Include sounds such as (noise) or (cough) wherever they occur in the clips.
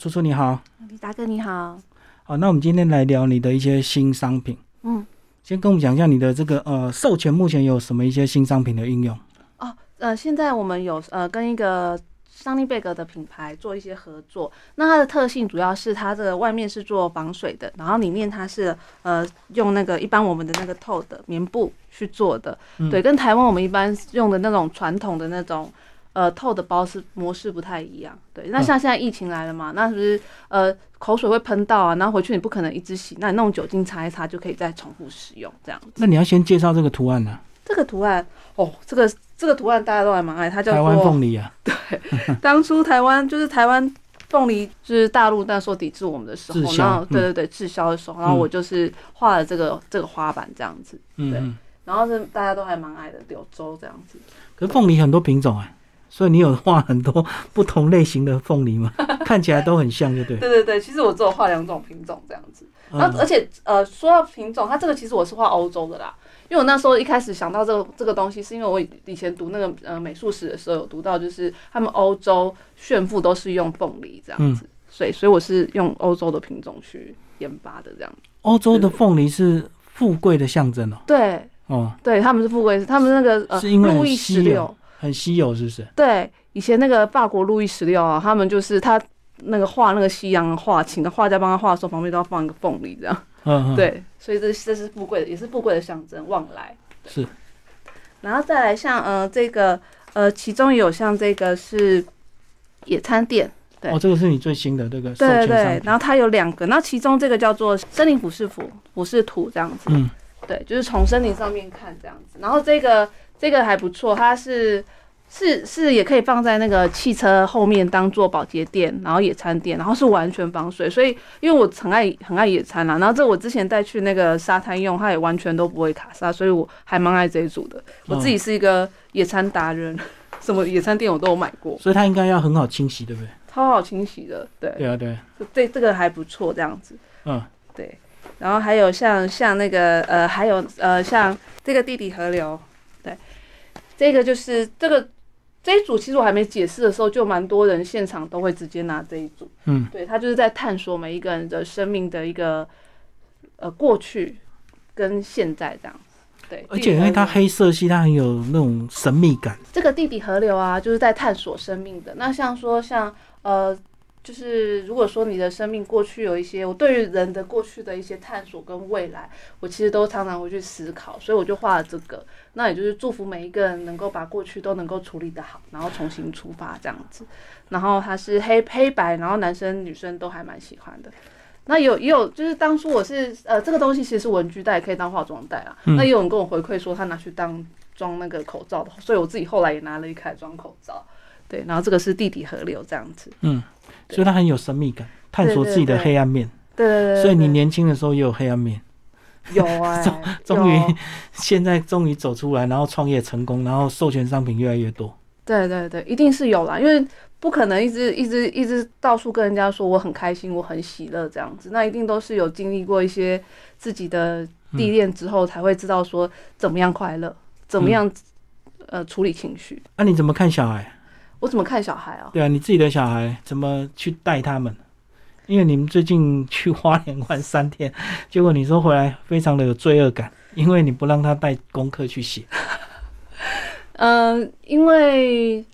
楚楚你好，李大哥你好，好，那我们今天来聊你的一些新商品。嗯，先跟我们讲一下你的这个呃授权目前有什么一些新商品的应用？哦，呃，现在我们有呃跟一个桑尼贝格的品牌做一些合作，那它的特性主要是它这个外面是做防水的，然后里面它是呃用那个一般我们的那个透的棉布去做的，嗯对，跟台湾我们一般用的那种传统的那种。呃，透的包是模式不太一样，对。那像现在疫情来了嘛，那是不是呃口水会喷到啊？然后回去你不可能一直洗，那你弄酒精擦一擦就可以再重复使用这样子。那你要先介绍这个图案呢、这个图案哦，这个这个图案大家都还蛮爱，它叫台湾做凤梨啊，(laughs) 对当初台湾就是台湾凤梨，就是大陆那时候抵制我们的时候，然后对嗯对对滞销的时候，然后我就是画了这个这个花板这样子，对。然后是大家都还蛮爱的柳州这样子。可是凤梨很多品种啊，所以你有画很多不同类型的凤梨吗？(laughs) 看起来都很像，就对。对对对，其实我只有画两种品种这样子。然后嗯而且呃，说到品种，它这个其实我是画欧洲的啦，因为我那时候一开始想到这个这个东西，是因为我以前读那个呃美术史的时候有读到，就是他们欧洲炫富都是用凤梨这样子，所以所以我是用欧洲的品种去研发的这样。欧洲的凤梨是富贵的象征哦。对哦，对，他们是富贵，他们那个呃是因为很路易十六，很稀有，是不是？对，以前那个法国路易十六啊，他们就是他那个画那个西洋画，请个画家帮他画的时候，旁边都要放一个凤梨这样。嗯嗯。，对，所以这这是富贵的，也是富贵的象征，旺来。是。然后再来像呃这个呃，其中有像这个是野餐垫，对哦，这个是你最新的这个授对对对然后它有两个，那其中这个叫做森林俯视图，俯视图这样子，嗯，对，就是从森林上面看这样子。然后这个这个还不错，它是是是也可以放在那个汽车后面当做保洁垫，然后野餐垫，然后是完全防水。所以因为我很爱很爱野餐啦，然后这我之前带去那个沙滩用，它也完全都不会卡沙，所以我还蛮爱这一组的。我自己是一个野餐达人，什么野餐垫我都有买过，所以它应该要很好清洗，对不对？超好清洗的。对，对啊，对对，这这个还不错，这样子。嗯，对，然后还有像像那个呃，还有呃，像这个地底河流，对，这个就是这个这一组，其实我还没解释的时候，就蛮多人现场都会直接拿这一组，嗯，对他就是在探索每一个人的生命的一个呃过去跟现在这样。对，而且因为它黑色系，它很有那种神秘感。这个地底河流啊，就是在探索生命的。那像说像呃，就是如果说你的生命过去有一些，我对于人的过去的一些探索跟未来，我其实都常常会去思考，所以我就画了这个。那也就是祝福每一个人能够把过去都能够处理得好，然后重新出发这样子。然后它是黑黑白，然后男生女生都还蛮喜欢的。那有也有，就是当初我是呃，这个东西其实是文具袋，可以当化妆袋啊。嗯那也有人跟我回馈说，他拿去当装那个口罩的，所以我自己后来也拿了一开装口罩。对，然后这个是地底河流这样子。嗯，所以他很有神秘感，探索自己的黑暗面。对所以你年轻的时候也有黑暗面，有 (laughs) 哎、终于 (laughs) 现在终于走出来，然后创业成功，然后授权商品越来越多。对对对，一定是有啦，因为不可能一直一直一直到处跟人家说我很开心，我很喜乐这样子，那一定都是有经历过一些自己的历练之后，才会知道说怎么样快乐，怎么样、呃处理情绪。那、你怎么看小孩？我怎么看小孩啊？对啊，你自己的小孩怎么去带他们？因为你们最近去花莲玩三天，结果你说回来非常的有罪恶感，因为你不让他带功课去写。嗯，(laughs) 因为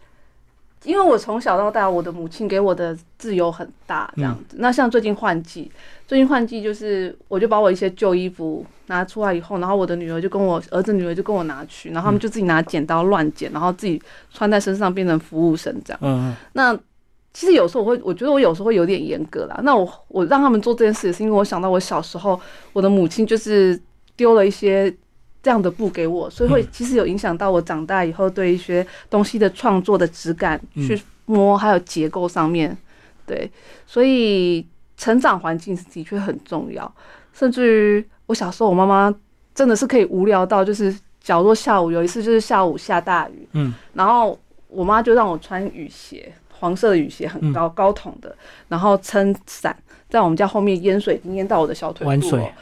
因为我从小到大，我的母亲给我的自由很大，这样子。那像最近换季，最近换季就是，我就把我一些旧衣服拿出来以后，然后我的女儿就跟我儿子女儿就跟我拿去，然后他们就自己拿剪刀乱剪，然后自己穿在身上变成服务生这样。嗯那其实有时候我会，我觉得我有时候会有点严格啦。那我我让他们做这件事，也是因为我想到我小时候，我的母亲就是丢了一些这样的布给我，所以会其实有影响到我长大以后对一些东西的创作的质感嗯。去摸，还有结构上面，对，所以成长环境的确很重要。甚至于我小时候，我妈妈真的是可以无聊到，就是假如说下午有一次就是下午下大雨，嗯。然后我妈就让我穿雨鞋，黄色的雨鞋很高、高筒的，然后撑伞，在我们家后面淹水，已经淹到我的小腿肚、哦。玩水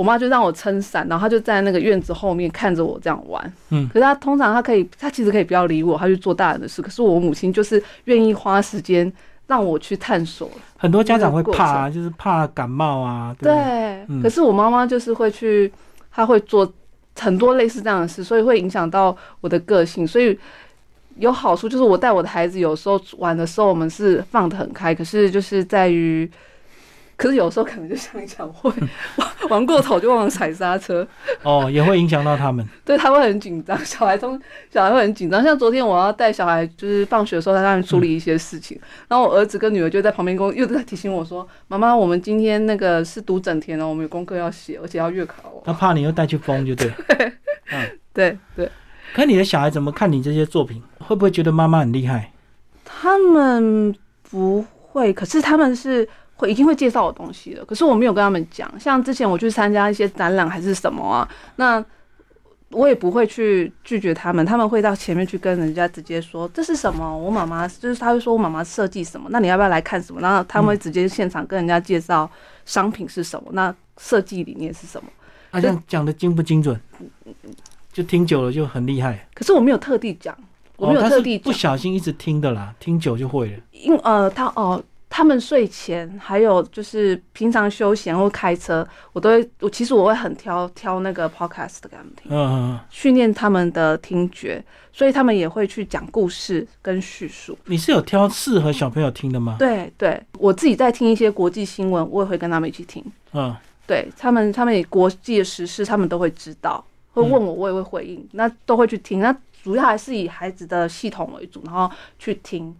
我妈就让我撑伞，然后她就在那个院子后面看着我这样玩。嗯可是她通常她可以，她其实可以不要理我，她去做大人的事。可是我母亲就是愿意花时间让我去探索。很多家长会怕啊，就是怕感冒啊，对可是我妈妈就是会去，她会做很多类似这样的事，所以会影响到我的个性。所以有好处就是我带我的孩子，有时候玩的时候我们是放得很开，可是就是在于。可是有时候可能就像你讲，会玩 (laughs) 玩过头就忘了踩刹车，哦，也会影响到他们。(laughs) 对他会很紧张，小孩从小孩会很紧张。像昨天我要带小孩，就是放学的时候，他让他们处理一些事情，然后我儿子跟女儿就在旁边跟我又在提醒我说：“妈妈，我们今天那个是读整天哦，我们有功课要写，而且要月考哦。他怕你又带去疯，就对了。”对对，(laughs) 可你的小孩怎么看你这些作品？会不会觉得妈妈很厉害？他们不会，可是他们是会一定会介绍我东西的，可是我没有跟他们讲。像之前我去参加一些展览还是什么啊，那我也不会去拒绝他们，他们会到前面去跟人家直接说这是什么，我妈妈就是他会说我妈妈设计什么，那你要不要来看什么？然后他们会直接现场跟人家介绍商品是什么，那设计理念是什么。好像讲的精不精准？就听久了就很厉害。可是我没有特地讲，我没有特地讲，不小心一直听的啦，听久就会了。因呃，他哦，他们睡前还有就是平常休闲或开车，我都会，我其实我会很挑挑那个 podcast 给他们听，嗯嗯嗯，训练他们的听觉，所以他们也会去讲故事跟叙述。你是有挑适合小朋友听的吗？对对，我自己在听一些国际新闻，我也会跟他们一起听。嗯，对他们，他们也国际的时事，他们都会知道，会问我，我也会回应，那都会去听。那主要还是以孩子的系统为主，然后去听。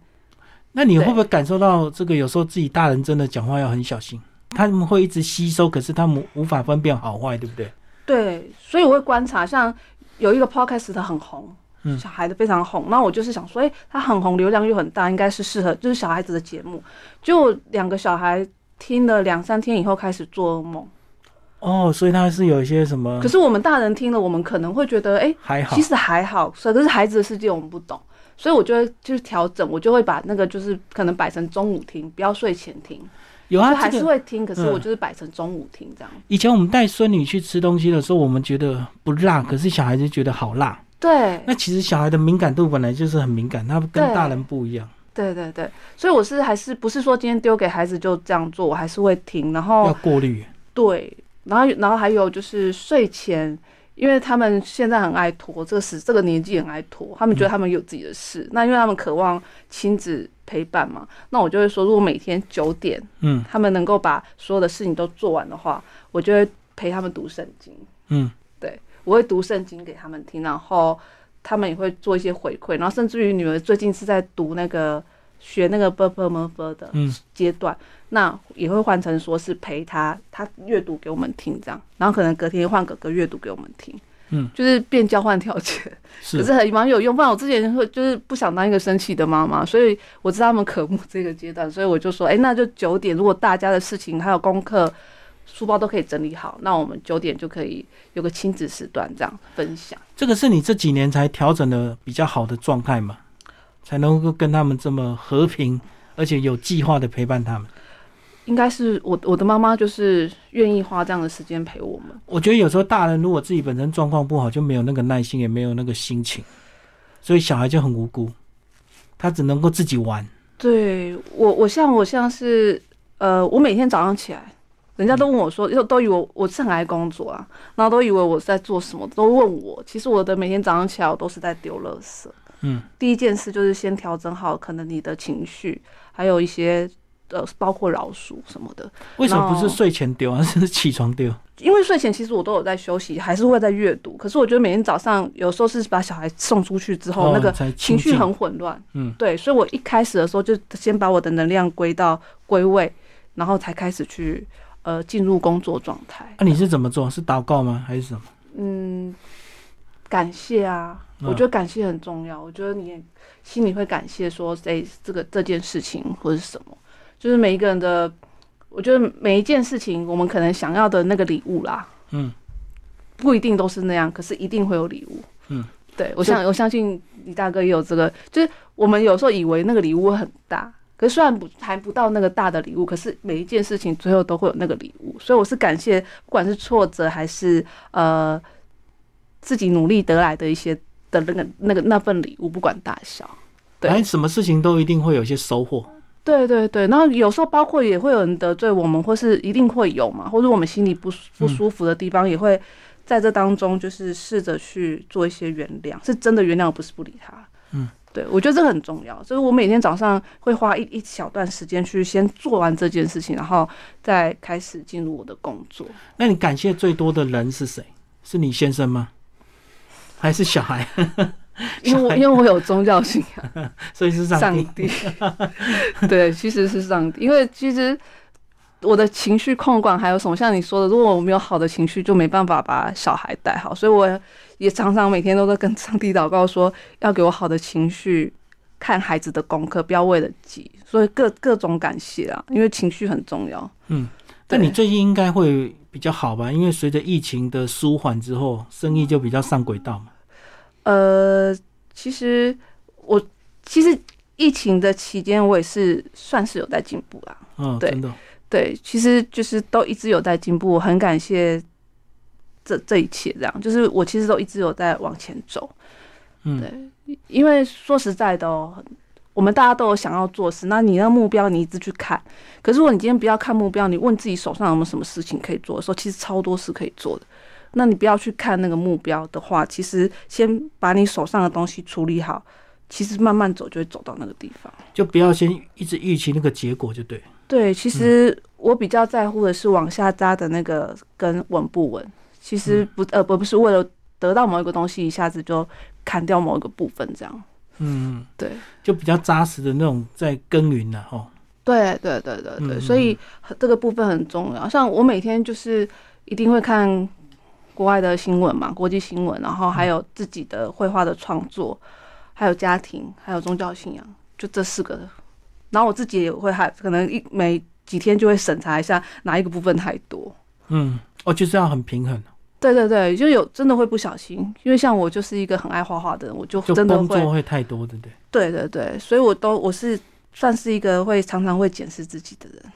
那你会不会感受到这个？有时候自己大人真的讲话要很小心，他们会一直吸收，可是他们无法分辨好坏，对不对？对，所以我会观察，像有一个 podcast 的很红，嗯小孩子非常红，那我就是想说，哎、他很红，流量又很大，应该是适合就是小孩子的节目。就两个小孩听了两三天以后开始做噩梦，哦，所以他是有一些什么可是我们大人听了，我们可能会觉得，哎、还好其，实还好，所以可是孩子的世界我们不懂，所以我就会就是调整，我就会把那个就是可能摆成中午听，不要睡前听，有啊还。是会听，可是嗯我就是摆成中午听这样。以前我们带孙女去吃东西的时候，我们觉得不辣，可是小孩子觉得好辣。对那其实小孩的敏感度本来就是很敏感，他跟大人不一样，对对对，所以我是还是不是说今天丢给孩子就这样做，我还是会听，然后要过滤。对，然后然后还有就是睡前，因为他们现在很爱拖，这个时这个年纪很爱拖，他们觉得他们有自己的事，那因为他们渴望亲子陪伴嘛，那我就会说，如果每天九点嗯。他们能够把所有的事情都做完的话，我就会陪他们读圣经，嗯，对我会读圣经给他们听，然后他们也会做一些回馈，然后甚至于女儿最近是在读那个学那个 b u r p l e m u r f 的嗯阶段，那也会换成说是陪他他阅读给我们听这样，然后可能隔天换哥哥阅读给我们听，嗯，就是变交换条件，是可是很蛮有用。不然我之前会就是不想当一个生气的妈妈，所以我知道他们渴慕这个阶段，所以我就说，哎、那就九点，如果大家的事情还有功课。书包都可以整理好，那我们九点就可以有个亲子时段这样分享。这个是你这几年才调整的比较好的状态嘛，才能够跟他们这么和平，而且有计划的陪伴他们。应该是我我的妈妈就是愿意花这样的时间陪我们。我觉得有时候大人如果自己本身状况不好，就没有那个耐心，也没有那个心情，所以小孩就很无辜，他只能够自己玩。对我，我像我像是呃，我每天早上起来，人家都问我说，都都以为我我是很爱工作啊，然后都以为我在做什么，都问我。其实我的每天早上起来，我都是在丢垃圾。嗯，第一件事就是先调整好可能你的情绪，还有一些呃，包括老鼠什么的。为什么不是睡前丢，而是起床丢？因为睡前其实我都有在休息，还是会在阅读。可是我觉得每天早上有时候是把小孩送出去之后，那个情绪很混乱。嗯，对，所以我一开始的时候就先把我的能量归到归位，然后才开始去呃进入工作状态。那、你是怎么做？是祷告吗？还是什么？嗯，感谢啊，嗯我觉得感谢很重要。我觉得你心里会感谢说，哎，这个这件事情或者是什么，就是每一个人的，我觉得每一件事情，我们可能想要的那个礼物啦，嗯，不一定都是那样，可是一定会有礼物。嗯，对我相我相信李大哥也有这个，就是我们有时候以为那个礼物很大，可是虽然不还不到那个大的礼物，可是每一件事情最后都会有那个礼物，所以我是感谢，不管是挫折还是呃自己努力得来的一些的那个那个那份礼物，不管大小。对哎什么事情都一定会有一些收获。对对对，然后有时候包括也会有人得罪我们，或是一定会有嘛，或者我们心里不舒不舒服的地方，也会在这当中就是试着去做一些原谅，是真的原谅，而不是不理他。嗯，对，我觉得这个很重要，所以我每天早上会花一一小段时间去先做完这件事情，然后再开始进入我的工作。那你感谢最多的人是谁？是你先生吗？还是小孩？(laughs) 因为我因为我有宗教信仰，(laughs) 所以是上上帝。帝。(laughs) 对，其实是上帝，因为其实我的情绪控管还有什么，像你说的，如果我没有好的情绪，就没办法把小孩带好，所以我也常常每天都在跟上帝祷告，说要给我好的情绪，看孩子的功课，不要为了急，所以各各种感谢啊，因为情绪很重要。嗯，但你最近应该会比较好吧？因为随着疫情的舒缓之后，生意就比较上轨道嘛。呃，其实我其实疫情的期间，我也是算是有在进步啦。嗯，对的。对，其实就是都一直有在进步，我很感谢这这一切，这样就是我其实都一直有在往前走。嗯，对，因为说实在的哦，我们大家都有想要做事，那你那目标你一直去看，可是如果你今天不要看目标，你问自己手上有没有什么事情可以做的时候，其实超多事可以做的。那你不要去看那个目标的话，其实先把你手上的东西处理好，其实慢慢走就会走到那个地方。就不要先一直预期那个结果就对。对，其实我比较在乎的是往下扎的那个根稳不稳。其实不呃不不是为了得到某一个东西，一下子就砍掉某一个部分这样。嗯，对，就比较扎实的那种在耕耘了哈。对对对对对，嗯所以这个部分很重要。像我每天就是一定会看国外的新闻嘛，国际新闻，然后还有自己的绘画的创作，还有家庭，还有宗教信仰，就这四个。然后我自己也会还可能一每几天就会审查一下哪一个部分太多。嗯，哦，就是要很平衡，对对对，就有真的会不小心，因为像我就是一个很爱画画的人，我就就真的会，工作会太多，对不对？对对对，所以我都我是算是一个会常常会检视自己的人。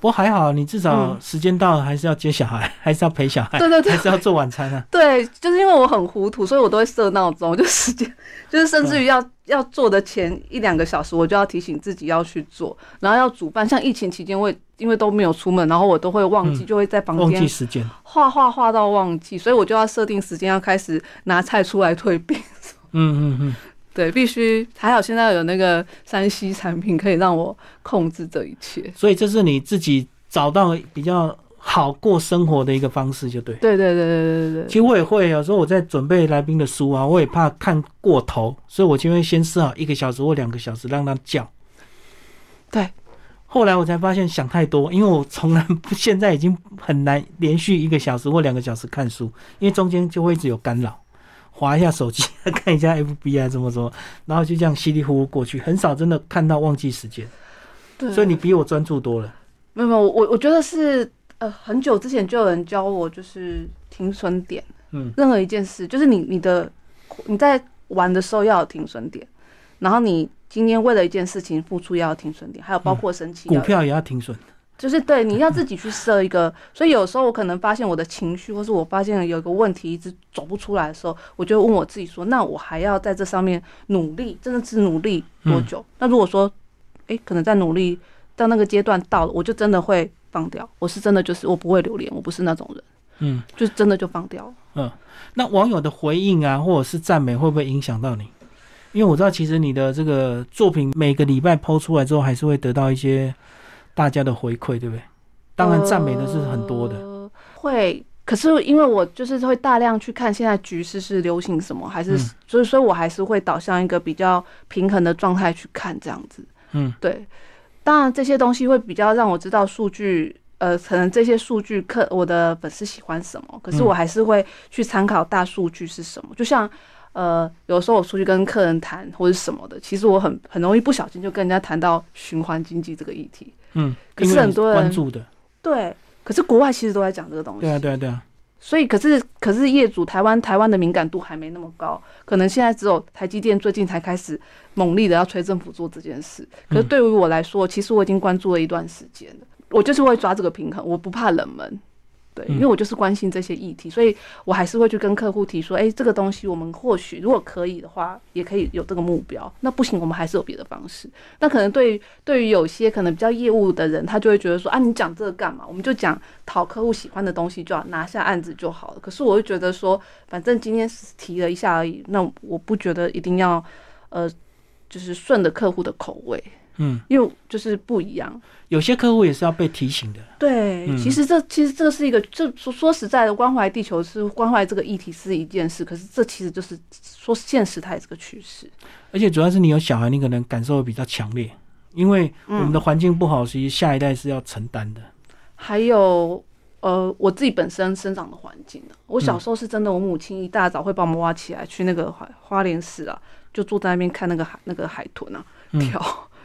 不过还好，你至少嗯时间到了，还是要接小孩，(laughs) 还是要陪小孩，对对对还是要做晚餐啊。(laughs) 对，就是因为我很糊涂，所以我都会设闹钟，(laughs) 就时间，就是甚至于要、要做的前一两个小时，我就要提醒自己要去做，然后要煮饭。像疫情期间，我也因为都没有出门，然后我都会忘记，嗯就会在房间忘记间时间。画画画到忘记，所以我就要设定时间，要开始拿菜出来退冰。嗯嗯嗯，对，必须还好，现在有那个山西产品可以让我控制这一切。所以这是你自己找到比较好过生活的一个方式，就对。对对对对对对其实我也会，有时候我在准备来宾的书啊，我也怕看过头，所以我就会先设好一个小时或两个小时让他叫。对，后来我才发现想太多，因为我从来不，(laughs) 现在已经很难连续一个小时或两个小时看书，因为中间就会一直有干扰，划一下手机，(laughs) 看一下 FB 啊，怎么怎么，然后就这样稀里糊涂过去，很少真的看到忘记时间。对所以你比我专注多了。没有没有，我我觉得是呃很久之前就有人教我，就是停损点。嗯任何一件事，就是你你的你在玩的时候要有停损点，然后你今天为了一件事情付出要有停损点，还有包括生气要有，股票也要停损。就是对你要自己去设一个。(laughs) 所以有时候我可能发现我的情绪，或是我发现有一个问题一直走不出来的时候，我就问我自己说：那我还要在这上面努力，真的是努力多久？那如果说，诶，可能在努力到那个阶段到了，我就真的会放掉。我是真的就是我不会留恋，我不是那种人，嗯，就是真的就放掉了。嗯那网友的回应啊，或者是赞美，会不会影响到你？因为我知道，其实你的这个作品每个礼拜抛出来之后，还是会得到一些大家的回馈，对不对？当然，赞美的是很多的。呃会。可是因为我就是会大量去看现在局势是流行什么，还是、嗯所以所以我还是会导向一个比较平衡的状态去看这样子。嗯，对。当然这些东西会比较让我知道数据，呃，可能这些数据客我的粉丝喜欢什么，可是嗯我还是会去参考大数据是什么。就像呃，有时候我出去跟客人谈或者什么的，其实我很很容易不小心就跟人家谈到循环经济这个议题。嗯，可是很多人关注的，对，可是国外其实都在讲这个东西。对啊，对啊，对啊。所以，可是可是业主台湾台湾的敏感度还没那么高，可能现在只有台积电最近才开始猛力的要催政府做这件事。可是嗯对于我来说，其实我已经关注了一段时间了，我就是会抓这个平衡，我不怕冷门，对，嗯因为我就是关心这些议题，所以我还是会去跟客户提说，哎、这个东西我们或许如果可以的话，也可以有这个目标。那不行，我们还是有别的方式。那可能对于对于有些可能比较业务的人，他就会觉得说，啊，你讲这个干嘛？我们就讲讨客户喜欢的东西就好，拿下案子就好了。可是我会觉得说，反正今天是提了一下而已，那我不觉得一定要，呃，就是顺着客户的口味，嗯，因为就是不一样。有些客户也是要被提醒的。对，嗯其实这其实这是一个，就说说实在的，关怀地球是关怀这个议题是一件事，可是这其实就是说现实它也是个趋势。而且主要是你有小孩，你可能感受会比较强烈，因为我们的嗯，环境不好，其实下一代是要承担的。还有呃，我自己本身生长的环境呢，我小嗯时候是真的，我母亲一大早会把我们挖起来去那个花花莲市啊，就坐在那边看那个海那个海豚啊嗯跳。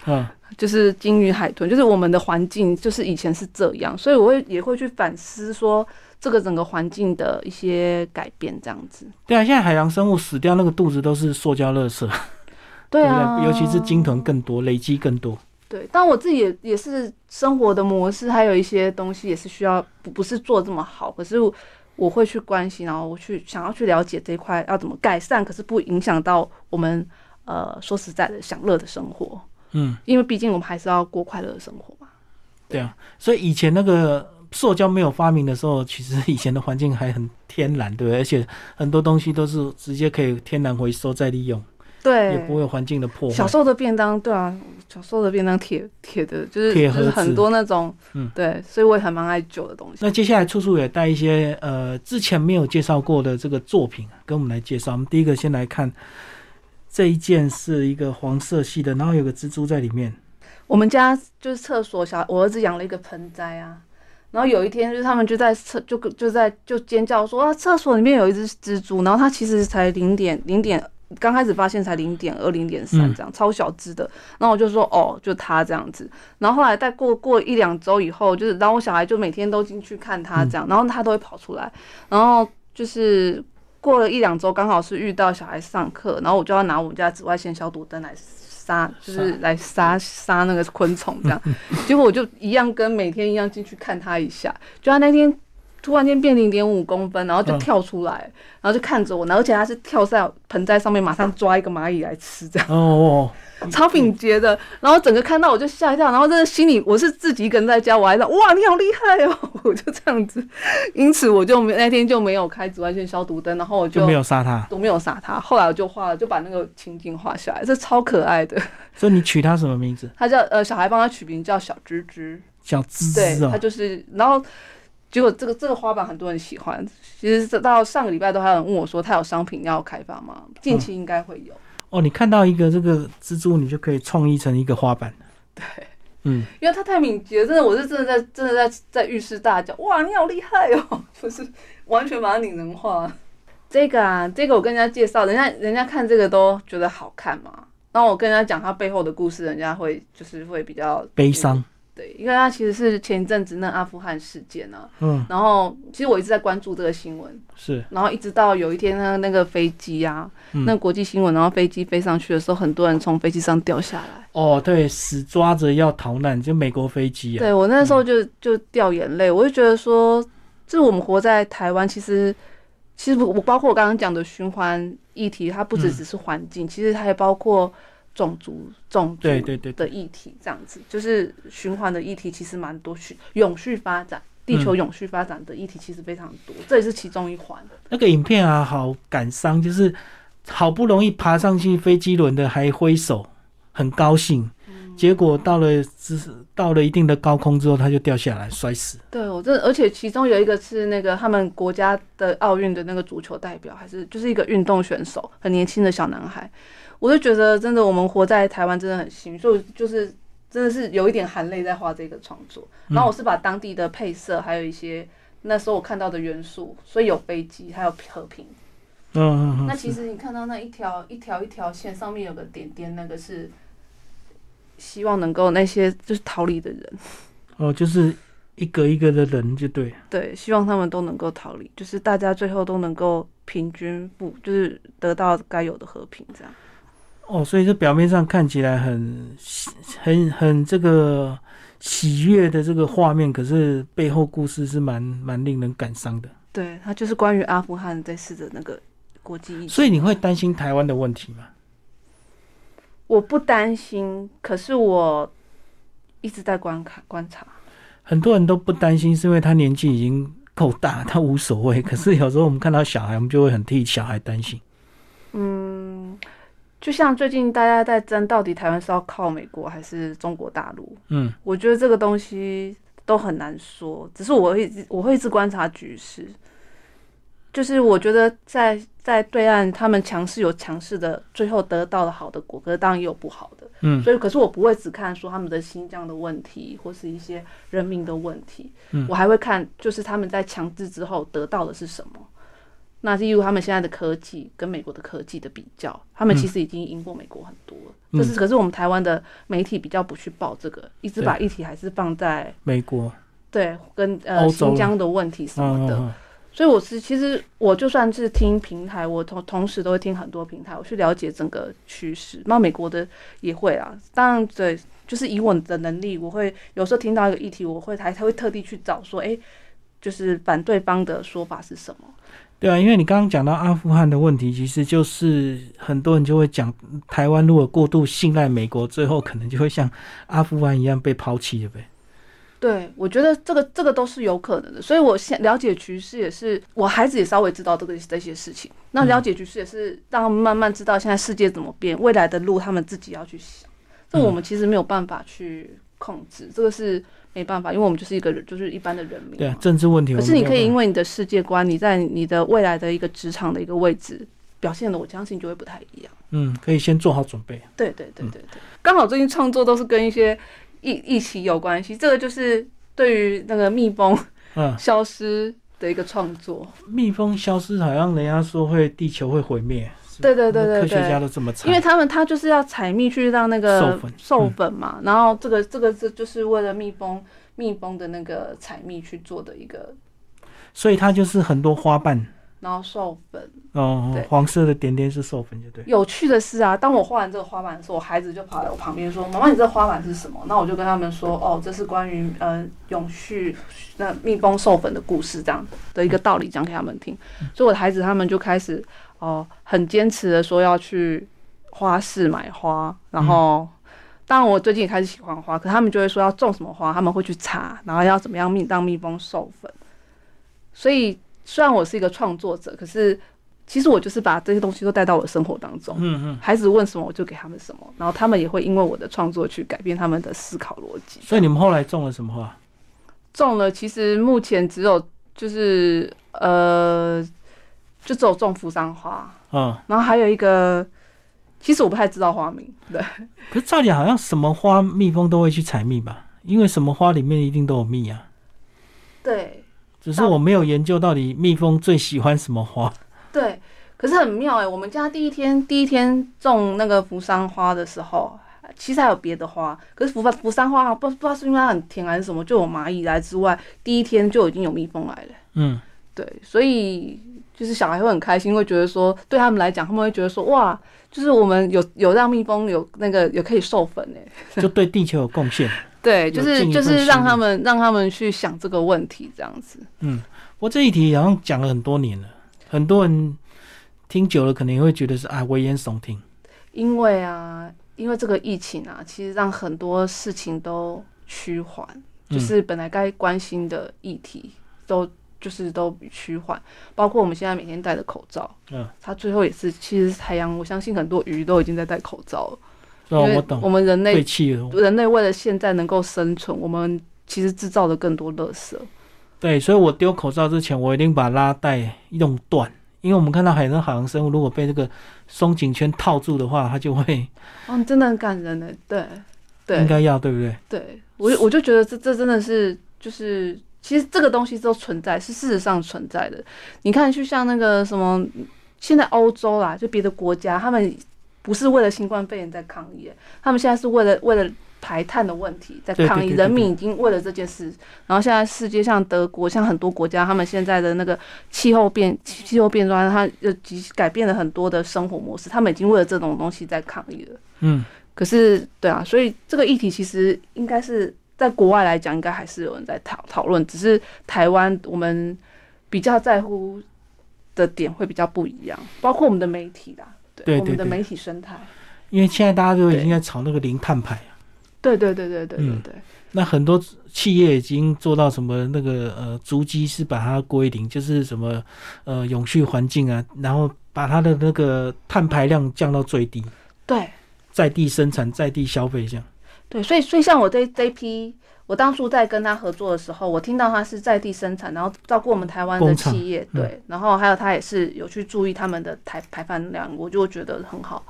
嗯，就是鲸鱼、海豚，就是我们的环境，就是以前是这样，所以我会也会去反思说这个整个环境的一些改变，这样子。对啊，现在海洋生物死掉那个肚子都是塑胶垃圾，(laughs) 对啊，对？尤其是鲸豚更多，累积更多。对，但我自己也也是生活的模式，还有一些东西也是需要不不是做这么好，可是我会去关心，然后我去想要去了解这一块要怎么改善，可是不影响到我们呃说实在的享乐的生活，嗯，因为毕竟我们还是要过快乐的生活嘛。对啊，所以以前那个塑胶没有发明的时候，其实以前的环境还很天然，对不对？而且很多东西都是直接可以天然回收再利用，对，也不会有环境的破坏。小时候的便当，对啊，小时候的便当铁铁的，就是就是很多那种，嗯对，所以我也还蛮爱旧的东西。那接下来处处也带一些呃之前没有介绍过的这个作品跟我们来介绍。我们第一个先来看这一件是一个黄色系的，然后有个蜘蛛在里面。我们家就是厕所小，我儿子养了一个盆栽啊，然后有一天就是他们就在厕就就在就尖叫说啊，厕所里面有一只蜘蛛，然后它其实才零点零点。刚开始发现才零点二、零点三嗯这样，超小只的。然后我就说哦，就它这样子。然后后来再过过一两周以后，就是然后我小孩就每天都进去看它这样，然后它都会跑出来。然后就是过了一两周，刚好是遇到小孩上课，然后我就要拿我们家紫外线消毒灯来杀，就是来杀杀那个昆虫这样。结果我就一样跟每天一样进去看他一下，就他那天突然间变零点五公分，然后就嗯跳出来，然后就看着我，然后而且它是跳在盆栽上面，马上抓一个蚂蚁来吃，这样哦哦，超敏捷的。然后整个看到我就吓一跳，然后真的心里我是自己一个人在家，我还在哇你好厉害哦，(laughs) 我就这样子，因此我就没那天就没有开紫外线消毒灯，然后我就没有杀它。都没有杀它。后来我就画了，就把那个情景画下来，这超可爱的。所以你取它什么名字？(laughs) 它叫呃小孩帮它取名叫小芝芝，小芝对，芝哦他。就是然后。结果这个这个花板很多人喜欢，其实这到上个礼拜都还有人问我说，他有商品要开发吗？近期应该会有，哦，你看到一个这个蜘蛛，你就可以创意成一个花瓣。(laughs) 对，嗯，因为它太敏捷，真的，我是真的在真的在在浴室大叫，哇，你好厉害哦！(laughs) 就是完全把它拟人化。这个啊，这个我跟人家介绍，人家人家看这个都觉得好看嘛。然后我跟人家讲他背后的故事，人家会就是会比较悲伤。对，因为他其实是前一阵子那阿富汗事件啊，嗯，然后其实我一直在关注这个新闻，是，然后一直到有一天呢，那个飞机啊，嗯。那国际新闻，然后飞机飞上去的时候，很多人从飞机上掉下来。哦，对，死抓着要逃难，就美国飞机啊。对我那时候就就掉眼泪，我就觉得说，就是我们活在台湾，其实其实我包括我刚刚讲的循环议题，它不只嗯。只是环境，其实它也包括种族种族对对的议题，这样子就是循环的议题，其实蛮多，续永续发展。地嗯球永续发展的议题其实非常多，这也是其中一环。那个影片啊，好感伤，就是好不容易爬上去飞机轮的，还挥手，很高兴。结果到了只到了一定的高空之后，他就掉下来摔死。对我这，而且其中有一个是那个他们国家的奥运的那个足球代表，还是就是一个运动选手，很年轻的小男孩。我就觉得真的，我们活在台湾真的很幸运，所以就是真的是有一点含泪在画这个创作。然后我是把当地的配色，还有一些那时候我看到的元素，所以有飞机，还有和平。嗯嗯嗯。那其实你看到那一条一条一条线上面有个点点，那个是希望能够那些就是逃离的人。哦，就是一个一个的人就对。对，希望他们都能够逃离，就是大家最后都能够平均不，就是得到该有的和平，这样。哦，所以这表面上看起来很很很这个喜悦的这个画面，可是背后故事是蛮蛮令人感伤的。对，它就是关于阿富汗这次的那个国际疫情。所以你会担心台湾的问题吗？我不担心，可是我一直在观看观察。很多人都不担心，是因为他年纪已经够大，他无所谓。(laughs) 可是有时候我们看到小孩，我们就会很替小孩担心。嗯，就像最近大家在争，到底台湾是要靠美国还是中国大陆？嗯，我觉得这个东西都很难说。只是我会一直我会一直观察局势。就是我觉得在在对岸，他们强势有强势的，最后得到了好的果，可是当然也有不好的。嗯，所以可是我不会只看说他们的新疆的问题，或是一些人民的问题。嗯我还会看就是他们在强制之后得到的是什么。那例如他们现在的科技跟美国的科技的比较，他们其实已经赢过美国很多了。嗯就是可是我们台湾的媒体比较不去报这个，一直把议题还是放在美国，对跟呃新疆的问题什么的。嗯嗯所以我是其实我就算是听平台，我同同时都会听很多平台，我去了解整个趋势。那美国的也会啊，当然对，就是以我的能力，我会有时候听到一个议题，我会还还会特地去找说，哎、就是反对方的说法是什么。对啊，因为你刚刚讲到阿富汗的问题，其实就是很多人就会讲，台湾如果过度信赖美国，最后可能就会像阿富汗一样被抛弃了呗。对，我觉得这个这个都是有可能的，所以我现了解局势也是，我孩子也稍微知道这个这些事情。那了解局势也是让他们慢慢知道现在世界怎么变，未来的路他们自己要去想。这我们其实没有办法去控制，这个是没办法，因为我们就是一个人，就是一般的人民对啊，。政治问题可是你可以因为你的世界观，你在你的未来的一个职场的一个位置表现的，我相信就会不太一样。嗯，可以先做好准备。对对对对对，刚好最近创作都是跟一些疫疫情有关系，这个就是对于那个蜜蜂嗯，消失的一个创作。蜜蜂消失，好像人家说会地球会毁灭。是对对对对科学家对。都这么猜。因为他们他就是要采蜜去让那个授粉授粉嘛，然后这个这个这就是为了蜜蜂蜜蜂的那个采蜜去做的一个，所以它就是很多花瓣然后授粉。哦，黄色的点点是授粉，就对。有趣的是啊，当我画完这个花瓣的时候，我孩子就跑来我旁边说：“妈妈，你这个花瓣是什么？”那我就跟他们说：“哦，这是关于呃永续那蜜蜂授粉的故事，这样的一个道理讲给他们听。”所以我的孩子他们就开始哦、很坚持的说要去花市买花，然后。当然，我最近也开始喜欢花，可他们就会说要种什么花，他们会去查，然后要怎么样蜜让蜜蜂授粉。所以，虽然我是一个创作者，可是其实我就是把这些东西都带到我的生活当中。嗯嗯。孩子问什么我就给他们什么，然后他们也会因为我的创作去改变他们的思考逻辑。所以你们后来种了什么花？种了，其实目前只有就是呃，就只有种扶桑花，嗯，然后还有一个，其实我不太知道花名，对，可是照理好像什么花蜜蜂都会去采蜜吧？因为什么花里面一定都有蜜啊。对只是我没有研究到底蜜蜂最喜欢什么花。对。可是很妙哎、我们家第一天第一天种那个扶桑花的时候，其实还有别的花，可是扶扶桑花不不知道是因为它很甜还是什么，就有蚂蚁来之外，第一天就已经有蜜蜂来了。嗯，对，所以就是小孩会很开心，会觉得说，对他们来讲，他们会觉得说，哇，就是我们有有让蜜蜂有那个也可以授粉哎，(laughs) 就对地球有贡献。对，就是就是让他们让他们去想这个问题这样子。嗯，我这一题好像讲了很多年了，很多人听久了可能也会觉得是啊危言耸听。因为啊，因为这个疫情啊，其实让很多事情都趋缓，嗯就是本来该关心的议题都就是都趋缓，包括我们现在每天戴的口罩，嗯，它最后也是，其实海洋，我相信很多鱼都已经在戴口罩了，哦，因为我懂我。们人类人类为了现在能够生存，我们其实制造了更多垃圾。对，所以我丢口罩之前，我一定把拉带用断，因为我们看到海中海洋生物如果被这个松紧圈套住的话，它就会哦，真的很感人呢。对，对应，该要，对不对？对，我我就觉得这这真的是就是，其实这个东西都存在，是事实上存在的。你看，就像那个什么，现在欧洲啦，就别的国家，他们不是为了新冠肺炎在抗议，他们现在是为了为了。排碳的问题在抗议，人民已经为了这件事，然后现在世界像德国，像很多国家，他们现在的那个气候变气候变暖，它呃及改变了很多的生活模式，他们已经为了这种东西在抗议了。嗯，可是，对啊，所以这个议题其实应该是在国外来讲，应该还是有人在讨讨论，只是台湾我们比较在乎的点会比较不一样，包括我们的媒体啦，对对我们的媒体生态，因为现在大家都已经在炒那个零碳排啊，对对对对对对嗯对，那很多企业已经做到什么那个呃足迹是把它归零，就是什么呃永续环境啊，然后把它的那个碳排量降到最低，对。在地生产、在地消费这样。对，所以所以像我这这一批。我当初在跟他合作的时候，我听到他是在地生产，然后照顾我们台湾的企业，嗯对，然后还有他也是有去注意他们的排排放量，我就觉得很好。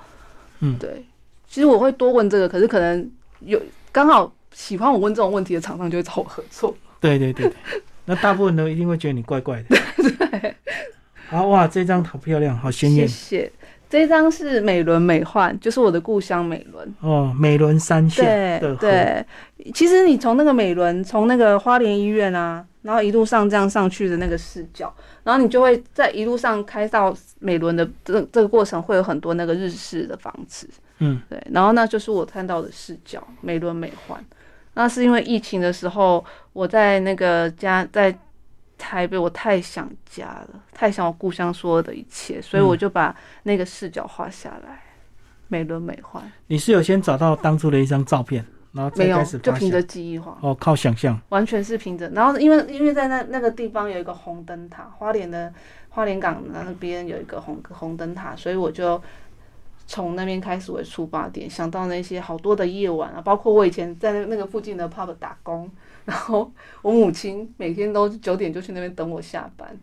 嗯对。其实我会多问这个，可是可能有刚好喜欢我问这种问题的厂商就会找我合作。(laughs) 对对对对，那大部分都一定会觉得你怪怪的。(laughs) 对好哇，这张好漂亮，好鲜艳谢谢。这张是美轮美奂，就是我的故乡美轮。哦，美轮三线对对，其实你从那个美轮，从那个花莲医院啊，然后一路上这样上去的那个视角，然后你就会在一路上开到美轮的这这个过程，会有很多那个日式的房子，嗯，对，然后那就是我看到的视角，美轮美奂。那是因为疫情的时候，我在那个家在台北，我太想家了，太想我故乡所有的一切，所以嗯我就把那个视角画下来，美轮美奂。你是有先找到当初的一张照片，然后再没有，就凭着记忆画。哦，靠想象，完全是凭着。然后因为因为在那那个地方有一个红灯塔，花莲的花莲港那边有一个红红灯塔，所以我就从那边开始为出发点，想到那些好多的夜晚啊，包括我以前在那那个附近的 pub 打工，然后我母亲每天都九点就去那边等我下班，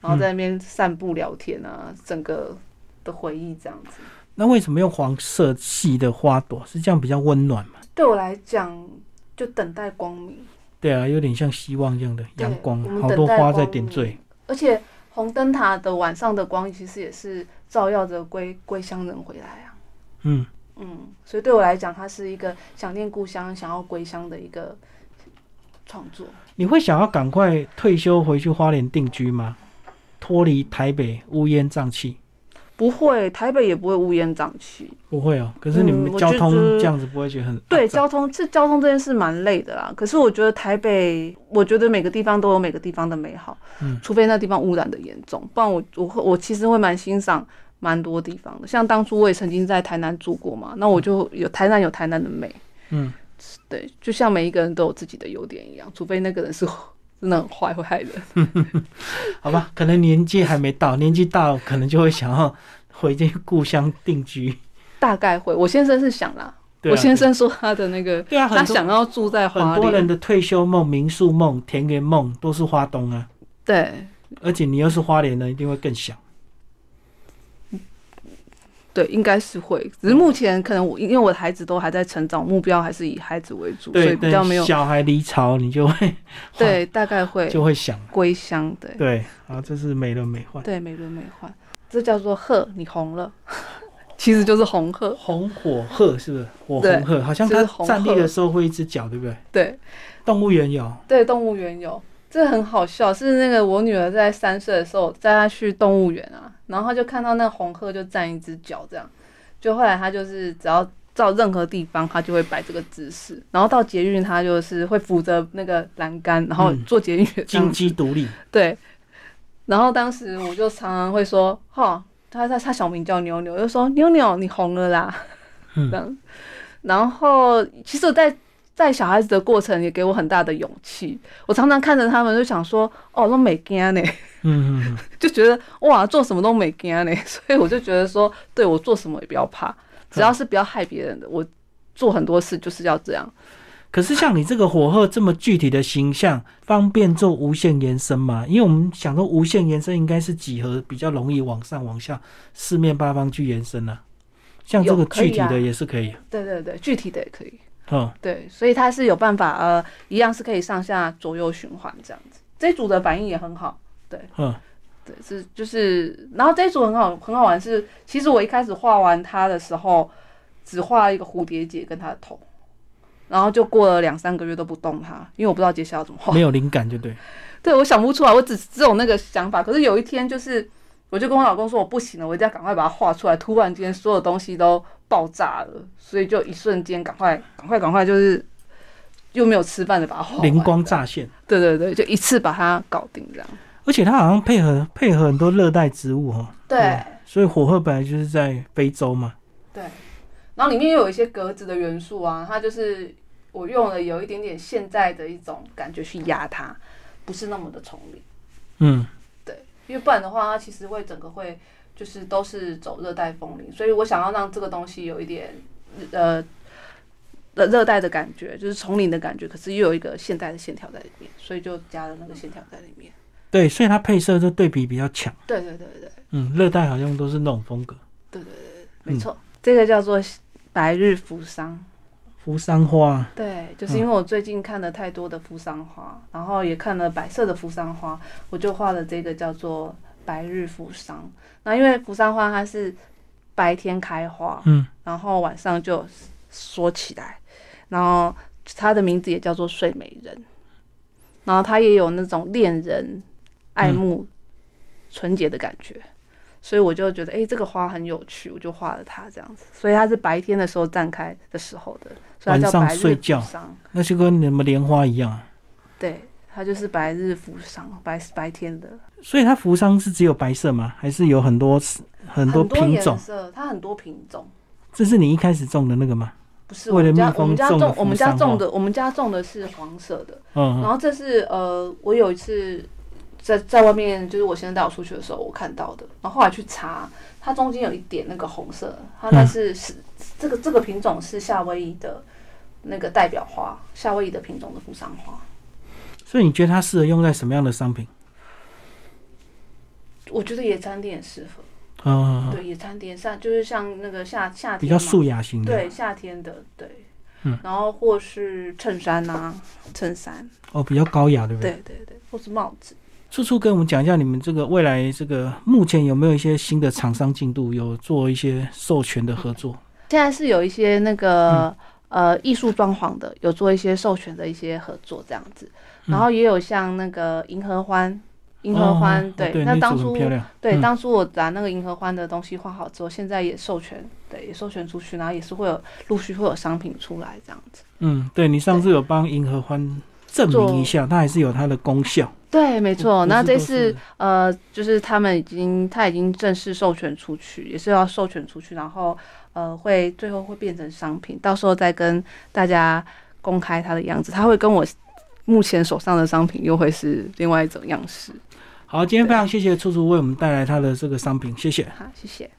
然后在那边散步聊天啊，整个的回忆这样子。那为什么用黄色系的花朵？是这样比较温暖嘛？对我来讲，就等待光明。对啊，有点像希望这样的阳光好多花在点缀。而且红灯塔的晚上的光，其实也是照耀着归归乡人回来啊。嗯，嗯，所以对我来讲，它是一个想念故乡、想要归乡的一个创作。你会想要赶快退休回去花莲定居吗？脱离台北乌烟瘴气？不会，台北也不会乌烟瘴气。不会哦。可是你嗯们交通这样子不会觉得很对，交通这交通这件事蛮累的啦。可是我觉得台北，我觉得每个地方都有每个地方的美好，嗯除非那地方污染的严重，不然我我会我其实会蛮欣赏蛮多地方的。像当初我也曾经在台南住过嘛，那我就有台南有台南的美，嗯，对，就像每一个人都有自己的优点一样，除非那个人是 (laughs) 真的很坏会害人。(laughs) 好吧，可能年纪还没到，年纪到可能就会想要回去故乡定居。大概会，我先生是想啦，啊我先生说他的那个，对啊，他想要住在花很多人，的退休梦、民宿梦、田园梦都是花东啊，对而且你又是花莲人，一定会更想。对，应该是会，只是目前可能我因为我的孩子都还在成长，目标还是以孩子为主，所，以比较没有小孩离巢，你就会 (laughs) 对，大概会就会想。归乡，对对，啊，这是美轮美奂。对，美轮美奂，这叫做鹤，你红了，(laughs) 其实就是红鹤，红火鹤是不是？火对红鹤，好像它站立的时候会一只脚，对不对？对动物园有，对，动物园有。这很好笑，是那个我女儿在三岁的时候带她去动物园啊，然后他就看到那个红鹤就站一只脚这样，就后来他就是只要照任何地方，他就会摆这个姿势，然后到捷运他就是会扶着那个栏杆，然后嗯。做捷运金鸡独立。对，然后当时我就常常会说，哈，他他他小名叫妞妞，就说妞妞你红了啦，嗯。这样。然后其实我在带小孩子的过程也给我很大的勇气，我常常看着他们就想说，哦，都没惊呢，嗯嗯嗯，(laughs) 就觉得哇，做什么都没惊呢，(laughs) 所以我就觉得说，对我做什么也不要怕，只要是不要害别人的，我做很多事就是要这样。可是像你这个火鹤这么具体的形象，方便做无限延伸吗？因为我们想说无限延伸应该是几何比较容易往上往下四面八方去延伸啊。像这个具体的也是可以。对对对，具体的也可以。嗯，对，所以它是有办法，呃，一样是可以上下左右循环这样子。这一组的反应也很好，对嗯，对，是就是，然后这一组很好，很好玩是，其实我一开始画完它的时候，只画一个蝴蝶结跟它的头，然后就过了两三个月都不动它，因为我不知道接下来要怎么画没。有灵感就对。(laughs) 对，我想不出来，我只只有那个想法。可是有一天，就是我就跟我老公说，我不行了，我一定要赶快把它画出来。突然间，所有东西都爆炸了，所以就一瞬间赶快、赶快、赶快，就是又没有吃饭的把它画完灵光乍现。对对对，就一次把它搞定这样。而且它好像配合配合很多热带植物哦，对所以火鹤本来就是在非洲嘛。对，然后里面又有一些格子的元素啊，它就是我用了有一点点现在的一种感觉去压它，不是那么的丛林。嗯，因为不然的话，它其实会整个会就是都是走热带风铃，所以我想要让这个东西有一点呃热热带的感觉，就是丛林的感觉，可是又有一个现代的线条在里面，所以就加了那个线条在里面。对，所以它配色就对比比较强。对对对对嗯，热带好像都是那种风格。对对对，没错，这个叫做白日扶桑。扶桑花，对，就是因为我最近看了太多的扶桑花，然后也看了白色的扶桑花，我就画了这个叫做白日扶桑。那因为扶桑花它是白天开花，嗯，然后晚上就缩起来，然后它的名字也叫做睡美人，然后它也有那种恋人爱慕、纯洁的感觉。所以我就觉得，哎、这个花很有趣，我就画了它这样子。所以它是白天的时候绽开的时候的，所以它叫白日睡觉扶桑。那就跟你们莲花一样啊。对，它就是白日扶桑，白白天的所以它扶桑是只有白色吗？还是有很多很多品种它很多品种。这是你一开始种的那个吗？不是我们家蜜蜂我们家种我们家种的我们家种的是黄色的，嗯，嗯然后这是呃我有一次在在外面就是我先生带我出去的时候我看到的，然后后来去查，它中间有一点那个红色，它那嗯是是这个这个品种是夏威夷的那个代表花，夏威夷的品种的扶桑花。所以你觉得它适合用在什么样的商品？我觉得野餐店适合，嗯，对野餐店上就是像那个夏夏天比较素雅型的。对夏天的对，嗯然后或是衬衫啊，衬衫，哦，比较高雅，对不对？对对对，或是帽子。处处跟我们讲一下你们这个未来这个目前有没有一些新的厂商进度，有做一些授权的合作？现在是有一些那个、嗯呃艺术装潢的，有做一些授权的一些合作这样子，嗯然后也有像那个银河欢，银河欢、哦对，那当初。对、嗯当初我把那个银河欢的东西画好之后，现在也授权，对，也授权出去，然后也是会有陆续会有商品出来这样子。嗯，对你上次有帮银河欢证明一下，它还是有它的功效。对，没错。那这次呃，就是他们已经他已经正式授权出去，也是要授权出去，然后呃，会最后会变成商品，到时候再跟大家公开它的样子。他会跟我目前手上的商品又会是另外一种样式。好，今天非常谢谢处处为我们带来他的这个商品，谢谢。好，谢谢。